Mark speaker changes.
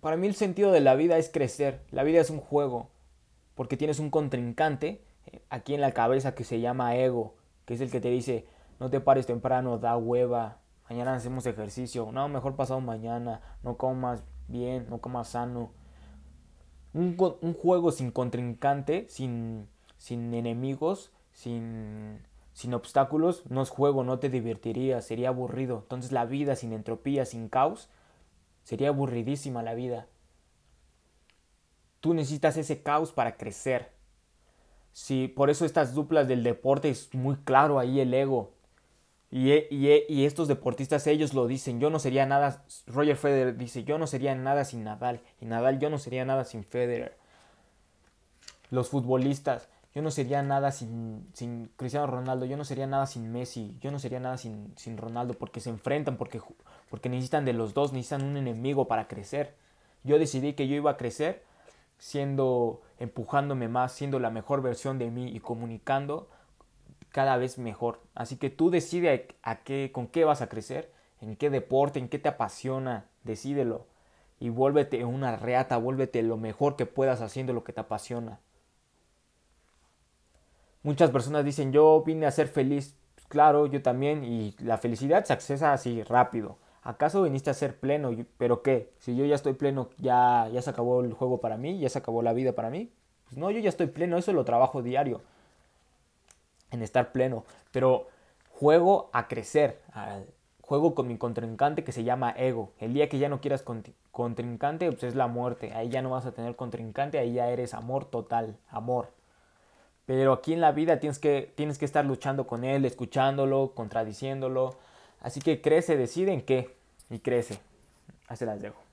Speaker 1: para mí el sentido de la vida es crecer. La vida es un juego. Porque tienes un contrincante eh, aquí en la cabeza que se llama ego. Que es el que te dice, no te pares temprano, da hueva. Mañana hacemos ejercicio. No, mejor pasado mañana. No comas bien, no comas sano. Un, juego sin contrincante, sin, sin enemigos, sin, sin obstáculos, no es juego, no te divertiría, sería aburrido. Entonces la vida sin entropía, sin caos, sería aburridísima la vida. Tú necesitas ese caos para crecer. Sí, por eso estas duplas del deporte es muy claro ahí el ego. Y, y, y, estos deportistas, ellos lo dicen, yo no sería nada, Roger Federer dice, yo no sería nada sin Nadal, y Nadal, yo no sería nada sin Federer. Los futbolistas, yo no sería nada sin, sin Cristiano Ronaldo, yo no sería nada sin Messi, yo no sería nada sin, sin Ronaldo, porque se enfrentan, porque, porque necesitan de los dos, necesitan un enemigo para crecer. Yo decidí que yo iba a crecer siendo, empujándome más, siendo la mejor versión de mí y comunicando cada vez mejor. Así que tú decide a qué, con qué vas a crecer, en qué deporte, en qué te apasiona, decídelo. Y vuélvete una reata, vuélvete lo mejor que puedas haciendo lo que te apasiona. Muchas personas dicen, yo vine a ser feliz. Claro, yo también. Y la felicidad se accesa así rápido. ¿Acaso viniste a ser pleno? ¿Pero qué? Si yo ya estoy pleno, ¿ya, ya se acabó el juego para mí? ¿Ya se acabó la vida para mí? Pues no, yo ya estoy pleno. Eso lo trabajo diario en estar pleno, pero juego a crecer, juego con mi contrincante que se llama ego. El día que ya no quieras contrincante, pues es la muerte. Ahí ya no vas a tener contrincante, ahí ya eres amor total, amor. Pero aquí en la vida tienes que, tienes que estar luchando con él, escuchándolo, contradiciéndolo. Así que crece, decide en qué y crece. Así las dejo.